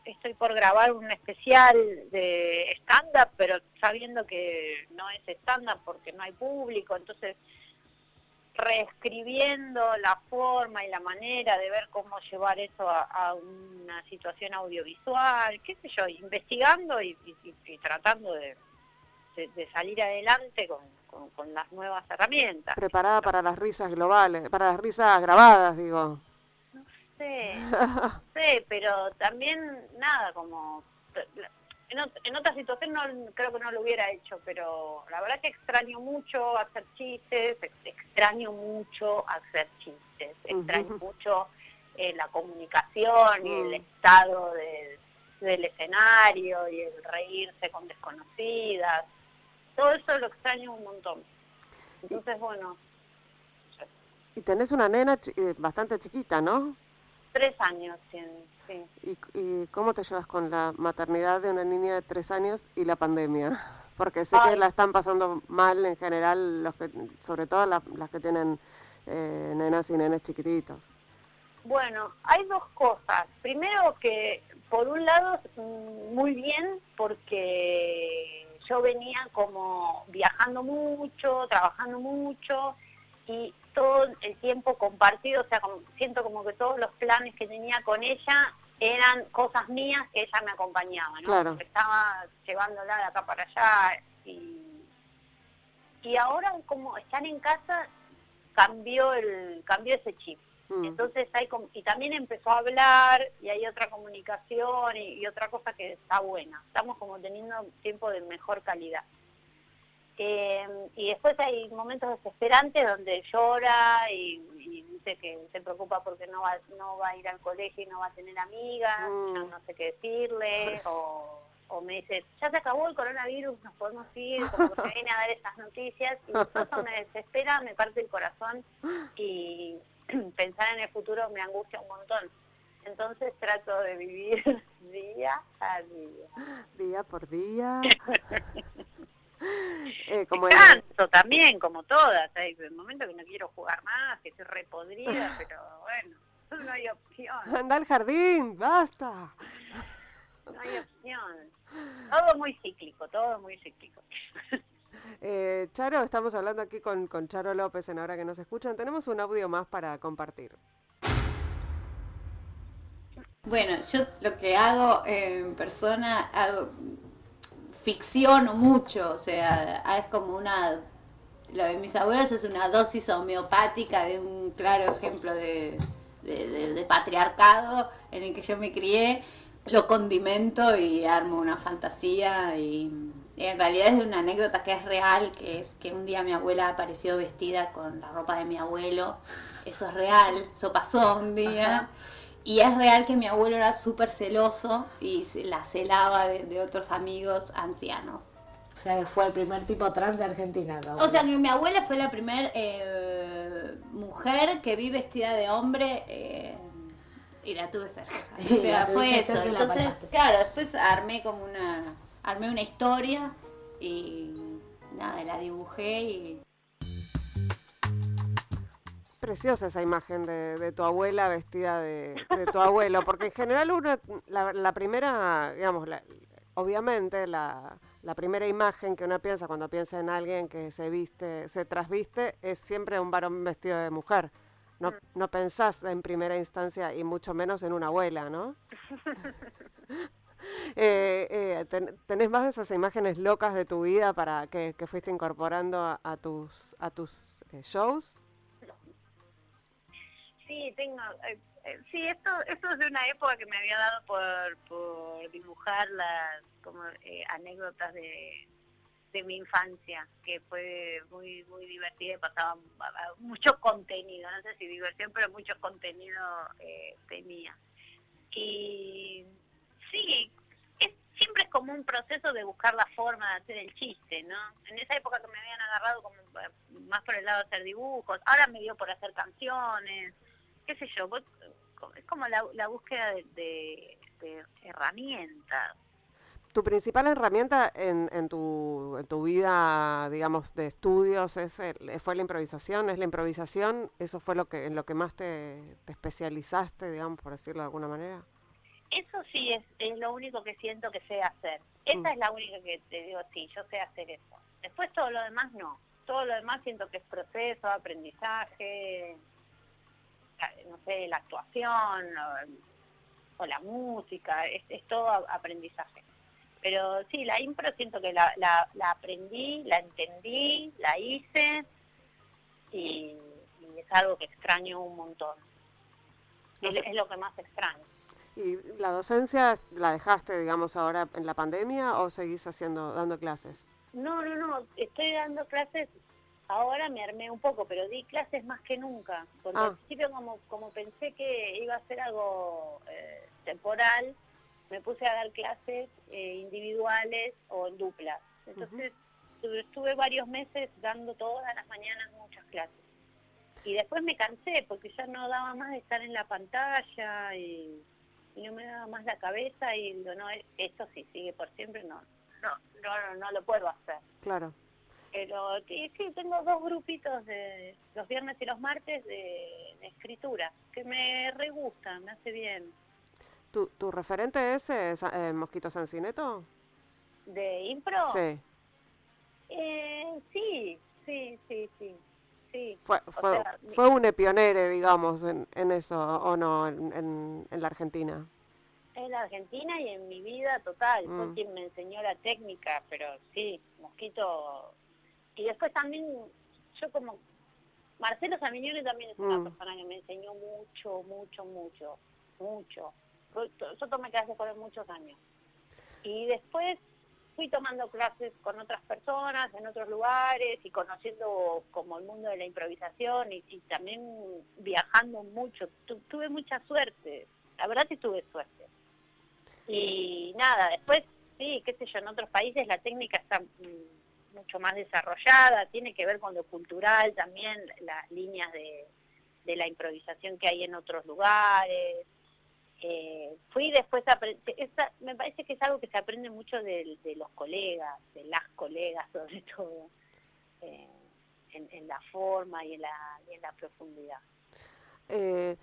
estoy por grabar un especial de stand-up, pero sabiendo que no es stand-up porque no hay público, entonces reescribiendo la forma y la manera de ver cómo llevar eso a, una situación audiovisual, qué sé yo, investigando y, tratando de, salir adelante con, las nuevas herramientas. Preparada para las risas globales, para las risas grabadas, digo. No sé, no sé, pero también nada, como en, otra situación no, creo que no lo hubiera hecho, pero la verdad que extraño mucho hacer chistes, extraño mucho hacer chistes, extraño mucho eh, la comunicación y el mm. estado del escenario y el reírse con desconocidas. Todo eso lo extraño un montón. Entonces, bueno. Y tenés una nena eh, bastante chiquita, ¿no? Tres años ¿Y, cómo te llevas con la maternidad de una niña de tres años y la pandemia? Porque sé que la están pasando mal en general, los que, sobre todo las que tienen eh, nenas y nenes chiquititos. Bueno, hay dos cosas. Primero que, por un lado, mm, muy bien, porque yo venía como viajando mucho, trabajando mucho, y todo el tiempo compartido, o sea, siento como que todos los planes que tenía con ella eran cosas mías que ella me acompañaba, ¿no? Estaba llevándola de acá para allá y, y ahora como están en casa cambió el cambió ese chip. Mm. Entonces hay y también empezó a hablar y hay otra comunicación y otra cosa que está buena. Estamos como teniendo tiempo de mejor calidad. Eh, y después hay momentos desesperantes donde llora y, dice que se preocupa porque no va, no va a ir al colegio y no va a tener amigas, mm. no, sé qué decirle, o o me dice, ya se acabó el coronavirus, nos podemos ir, como que viene a dar estas noticias, y eso me desespera, me parte el corazón, y pensar en el futuro me angustia un montón. Entonces trato de vivir día a día. Día por día. eh, como Canso también, como todas. Hay un momento que no quiero jugar más, que estoy repodrida, pero bueno, no hay opción. Anda al jardín, basta. No hay opción. Todo muy cíclico, todo muy cíclico. Eh, Charo, estamos hablando aquí con, Charo López en Ahora que nos escuchan. Tenemos un audio más para compartir. Bueno, yo lo que hago en persona, hago ficciono mucho, o sea, es como una, lo de mis abuelos es una dosis homeopática de un claro ejemplo de, patriarcado en el que yo me crié, lo condimento y armo una fantasía y, en realidad es una anécdota que es real, que es que un día mi abuela apareció vestida con la ropa de mi abuelo, eso es real, eso pasó un día. Y es real que mi abuelo era súper celoso y la celaba de, otros amigos ancianos. O sea, que fue el primer tipo trans de Argentina. O sea, que mi abuela fue la primera eh, mujer que vi vestida de hombre eh, y la tuve cerca. O sea, fue eso. Entonces, claro, después armé como una, armé una historia y nada, la dibujé y preciosa esa imagen de, tu abuela vestida de, tu abuelo, porque en general uno, la, primera, digamos, obviamente la, primera imagen que uno piensa cuando piensa en alguien que se viste, se trasviste, es siempre un varón vestido de mujer. No, no pensás en primera instancia y mucho menos en una abuela, ¿no? Eh, eh, ¿Tenés más de esas imágenes locas de tu vida para que, fuiste incorporando a, tus, a tus eh, shows? Sí, tengo. Eh, eh, sí, esto, esto es de una época que me había dado por, dibujar las como eh, anécdotas de, de mi infancia, que fue muy muy divertida y pasaba mucho contenido, no sé si diversión, pero mucho contenido tenía. Y sí, es, siempre es como un proceso de buscar la forma de hacer el chiste, ¿no? En esa época que me habían agarrado como más por el lado de hacer dibujos, ahora me dio por hacer canciones, qué sé yo, es como la, búsqueda de, herramientas. ¿Tu principal herramienta en, en, tu, en tu vida, digamos, de estudios es fue la improvisación? ¿Es la improvisación? ¿Eso fue lo que en lo que más te, especializaste, digamos, por decirlo de alguna manera? Eso sí es, es lo único que siento que sé hacer. Esa mm. es la única que te digo, sí, yo sé hacer eso. Después todo lo demás no. Todo lo demás siento que es proceso, aprendizaje, no sé, la actuación o, la música, es, todo aprendizaje. Pero sí, la impro siento que la, la, aprendí, la entendí, la hice y, es algo que extraño un montón. Es, es lo que más extraño. ¿Y la docencia la dejaste, digamos, ahora en la pandemia o seguís haciendo, dando clases? No, no, no, estoy dando clases ahora me armé un poco, pero di clases más que nunca. Porque ah. al principio como, como pensé que iba a ser algo eh, temporal, me puse a dar clases eh, individuales o en duplas. Entonces estuve varios meses dando todas las mañanas muchas clases. Y después me cansé porque ya no daba más de estar en la pantalla y, no me daba más la cabeza y digo, no, esto sí sigue por siempre, no, no, no, no lo puedo hacer. Claro. Pero sí, tengo dos grupitos de los viernes y los martes de, escritura, que me re gustan, me hace bien. ¿Tu, tu referente es eh, Mosquito Sancineto? ¿De impro? Sí. Eh, sí, sí, sí, sí. Sí. Fue, fue, fue un pionero, digamos, en, en eso, ¿o no, en, en, la Argentina? En la Argentina y en mi vida total. Fue mm. quien me enseñó la técnica, pero sí, Mosquito y después también, yo como, Marcelo Samignone también es una mm. persona que me enseñó mucho, mucho, mucho, mucho. Yo tomé clases con él muchos años. Y después fui tomando clases con otras personas en otros lugares y conociendo como el mundo de la improvisación y, también viajando mucho. tuve mucha suerte, la verdad que tuve suerte. Y nada, después sí, qué sé yo, en otros países la técnica está mm, mucho más desarrollada, tiene que ver con lo cultural también, las líneas de, de la improvisación que hay en otros lugares. Eh, fui después a me parece que es algo que se aprende mucho de, los colegas, de las colegas sobre todo, eh, en, la forma y en la, y en la profundidad. Eh,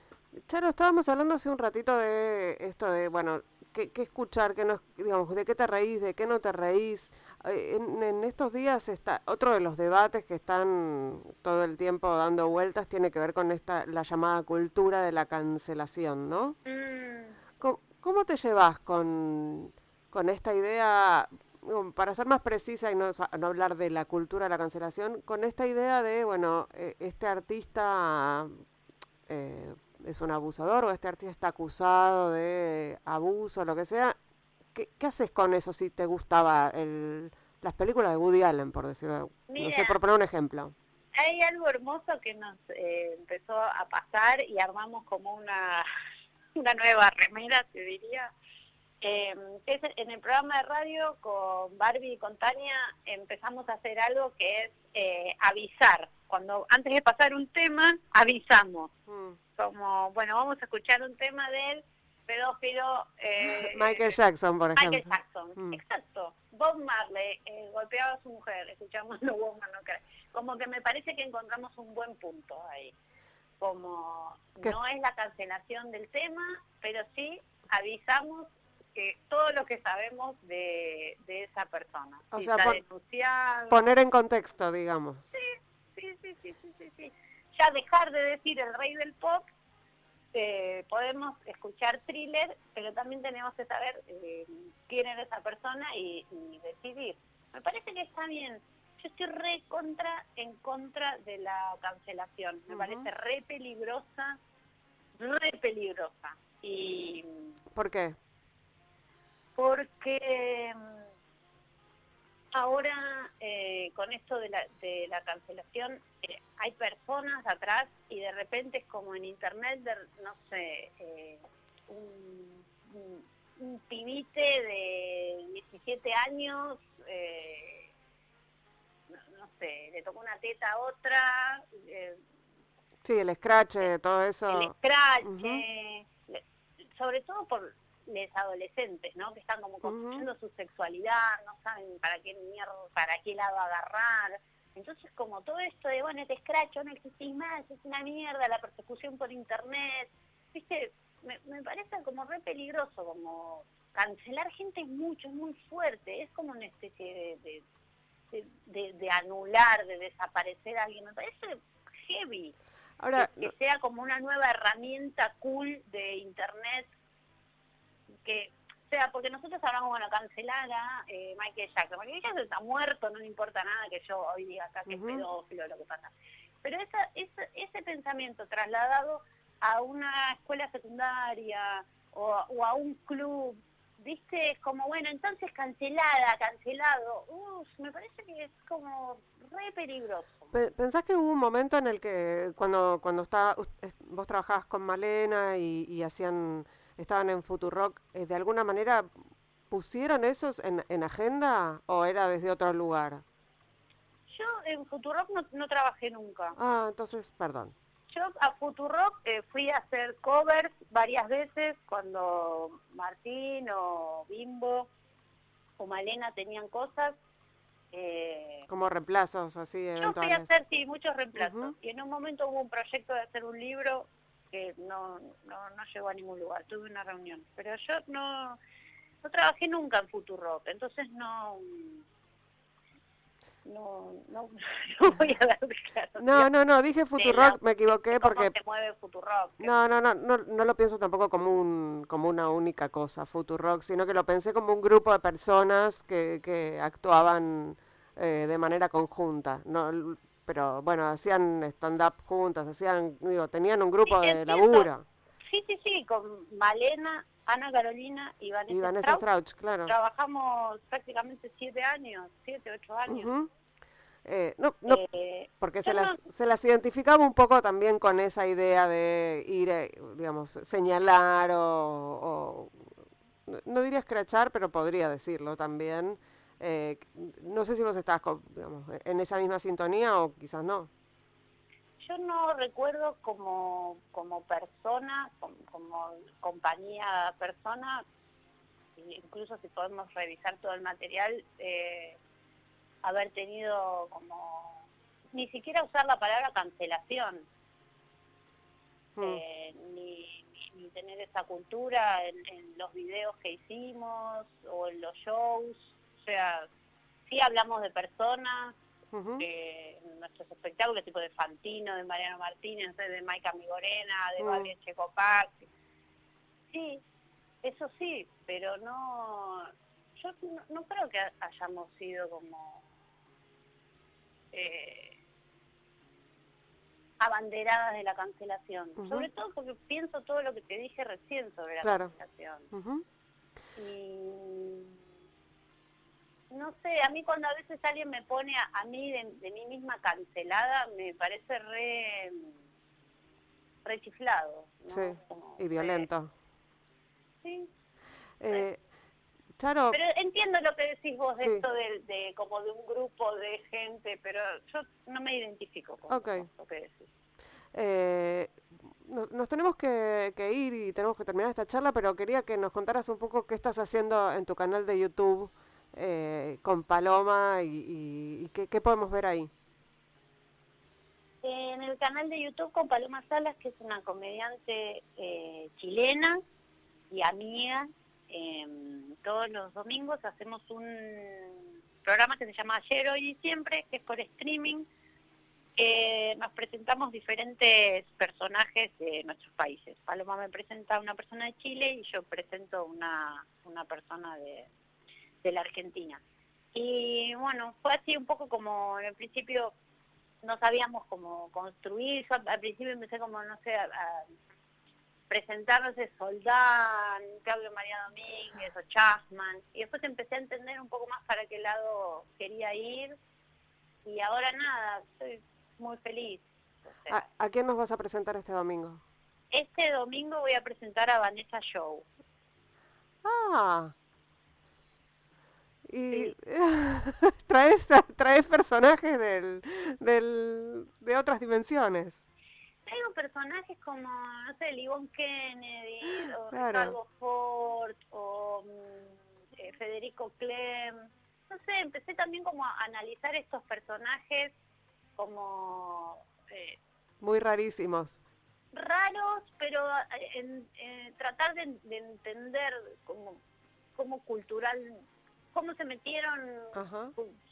Charo, estábamos hablando hace un ratito de esto de, bueno, qué, escuchar, qué no, digamos, de qué te reís, de qué no te reís. Eh, en, estos días está otro de los debates que están todo el tiempo dando vueltas tiene que ver con esta la llamada cultura de la cancelación, ¿no? Mm. ¿Cómo, te llevas con, con esta idea, para ser más precisa y no, no, hablar de la cultura de la cancelación, con esta idea de, bueno, eh, este artista eh, es un abusador o este artista está acusado de abuso lo que sea, ¿qué, haces con eso si te gustaba el, las películas de Woody Allen, por decirlo, no sé, por poner un ejemplo? Hay algo hermoso que nos eh, empezó a pasar y armamos como una, una nueva remera, te diría. Eh, es en el programa de radio con Barbie y con Tania empezamos a hacer algo que es eh, avisar. Cuando antes de pasar un tema, avisamos. Mm como, bueno, vamos a escuchar un tema del pedófilo... Eh, Michael Jackson, por ejemplo. Michael Jackson, mm. exacto. Bob Marley eh, golpeaba a su mujer, escuchamos lo Bob Marley. Como que me parece que encontramos un buen punto ahí. Como no es la cancelación del tema, pero sí avisamos que todo lo que sabemos de, de esa persona. O sea, poner en contexto, digamos. Sí, sí, sí, sí, sí, sí ya dejar de decir el rey del pop, podemos escuchar thriller, pero también tenemos que saber eh, quién es esa persona y, decidir. Me parece que está bien. Yo estoy re contra, en contra de la cancelación. Me parece re peligrosa, re peligrosa. Y, ¿Por qué? Porque ahora eh, con esto de la, de la cancelación eh, hay personas atrás y de repente es como en internet, no sé, eh, un, pibite de 17 años, no, sé, le tocó una teta a otra. sí, el scratch, todo eso. El scratch, sobre todo por les adolescentes, ¿no? Que están como construyendo su sexualidad, no saben para qué mierda, para qué lado agarrar. Entonces, como todo esto de, bueno, te escracho, no existís más, es una mierda, la persecución por internet, viste, me, parece como re peligroso, como cancelar gente es mucho, es muy fuerte, es como una especie de, de, anular, de desaparecer a alguien, me parece heavy. Ahora, que sea como una nueva herramienta cool de internet que o sea, porque nosotros hablamos, bueno, cancelada eh, Michael Jackson. Michael Jackson está muerto, no le importa nada que yo hoy diga acá que es pedófilo lo que pasa. Pero esa, ese pensamiento trasladado a una escuela secundaria o, a un club, viste, es como, bueno, entonces cancelada, cancelado, Uf, me parece que es como re peligroso. ¿Pensás que hubo un momento en el que cuando, cuando está, vos trabajabas con Malena y, y hacían estaban en Futurock, eh, ¿de alguna manera pusieron esos en, en, agenda o era desde otro lugar? Yo en Futurock no, no trabajé nunca. Ah, entonces, perdón. Yo a Futurock eh, fui a hacer covers varias veces cuando Martín o Bimbo o Malena tenían cosas. Eh, Como reemplazos, así, eventuales. Yo fui a hacer, sí, muchos reemplazos. Y en un momento hubo un proyecto de hacer un libro que no, no, no llegó a ningún lugar, tuve una reunión. Pero yo no, no trabajé nunca en Futurock, entonces no... No, no, no voy a dar No, no, no, dije Futurock, me equivoqué porque... Se mueve Futurock. No, no, no, no, no lo pienso tampoco como, un, como una única cosa, Futurock, sino que lo pensé como un grupo de personas que, que actuaban eh, de manera conjunta. No, pero bueno, hacían stand-up juntas, hacían, digo, tenían un grupo de laburo. Sí, sí, sí, con Malena, Ana Carolina y Vanessa, y Vanessa Strauch, claro. Trabajamos prácticamente siete años, siete, ocho años. eh, no, no, eh, porque se las, se las identificaba un poco también con esa idea de ir, eh, digamos, señalar o, no diría escrachar, pero podría decirlo también. Eh, no sé si vos estás en esa misma sintonía o quizás no. Yo no recuerdo como, como persona, como, compañía persona, incluso si podemos revisar todo el material, eh, haber tenido como, ni siquiera usar la palabra cancelación, mm. eh, ni, ni, tener esa cultura en, en los videos que hicimos o en los shows sea, sí hablamos de personas, nuestros espectáculos, tipo de Fantino, de Mariano Martínez, de Maika Migorena, de uh Checopac. Sí, eso sí, pero no, yo no, creo que hayamos sido como eh, abanderadas de la cancelación, sobre todo porque pienso todo lo que te dije recién sobre la cancelación. Y no sé, a mí cuando a veces alguien me pone a, mí de, mí misma cancelada, me parece re, re chiflado. Sí, y violento. sí. Eh, Charo. Pero entiendo lo que decís vos de esto de, como de un grupo de gente, pero yo no me identifico con lo que decís. Eh, nos tenemos que, ir y tenemos que terminar esta charla, pero quería que nos contaras un poco qué estás haciendo en tu canal de YouTube eh, con Paloma y, ¿qué, podemos ver ahí? En el canal de YouTube con Paloma Salas, que es una comediante eh, chilena y amiga, em, todos los domingos hacemos un programa que se llama Ayer, Hoy y Siempre, que es por streaming. nos presentamos diferentes personajes de nuestros países. Paloma me presenta una persona de Chile y yo presento una, una persona de, de la Argentina. Y bueno, fue así un poco como en el principio no sabíamos cómo construir, yo al principio empecé como, no sé, a, presentarnos de Soldán, Claudio María Domínguez o Chasman, y después empecé a entender un poco más para qué lado quería ir, y ahora nada, estoy muy feliz. ¿A, ¿A quién nos vas a presentar este domingo? Este domingo voy a presentar a Vanessa Show. Ah, y traes, traes personajes del, del, de otras dimensiones. Traigo personajes como, no sé, Livon Kennedy, o Ricardo Ford, o mm, eh, Federico Clem. No sé, empecé también como a analizar estos personajes como... Eh, Muy rarísimos. Raros, pero eh, en, tratar de, de entender como, como cultural cómo se metieron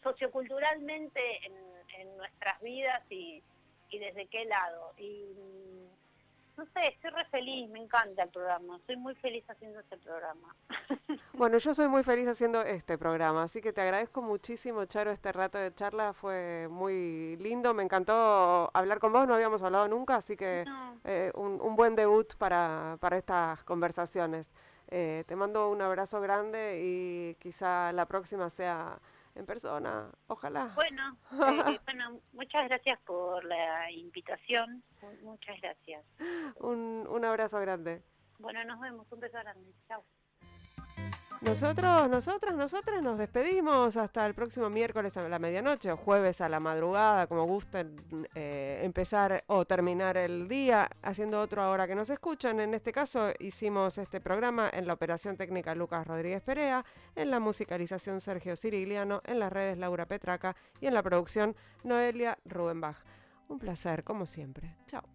socioculturalmente en, nuestras vidas y, desde qué lado. Y no sé, estoy re feliz, me encanta el programa, soy muy feliz haciendo este programa. Bueno, yo soy muy feliz haciendo este programa, así que te agradezco muchísimo, Charo, este rato de charla, fue muy lindo, me encantó hablar con vos, no habíamos hablado nunca, así que eh, un, un, buen debut para, para estas conversaciones. Eh, te mando un abrazo grande y quizá la próxima sea en persona, ojalá. Bueno, eh, bueno muchas gracias por la invitación, muchas gracias. Un, un abrazo grande. Bueno, nos vemos, un beso grande, chao. Nosotros, nosotras, nosotras nos despedimos hasta el próximo miércoles a la medianoche o jueves a la madrugada, como gusten eh, empezar o terminar el día haciendo otro ahora que nos escuchan. En este caso hicimos este programa en la operación técnica Lucas Rodríguez Perea, en la musicalización Sergio Cirigliano, en las redes Laura Petraca y en la producción Noelia Rubenbach. Un placer, como siempre. Chao.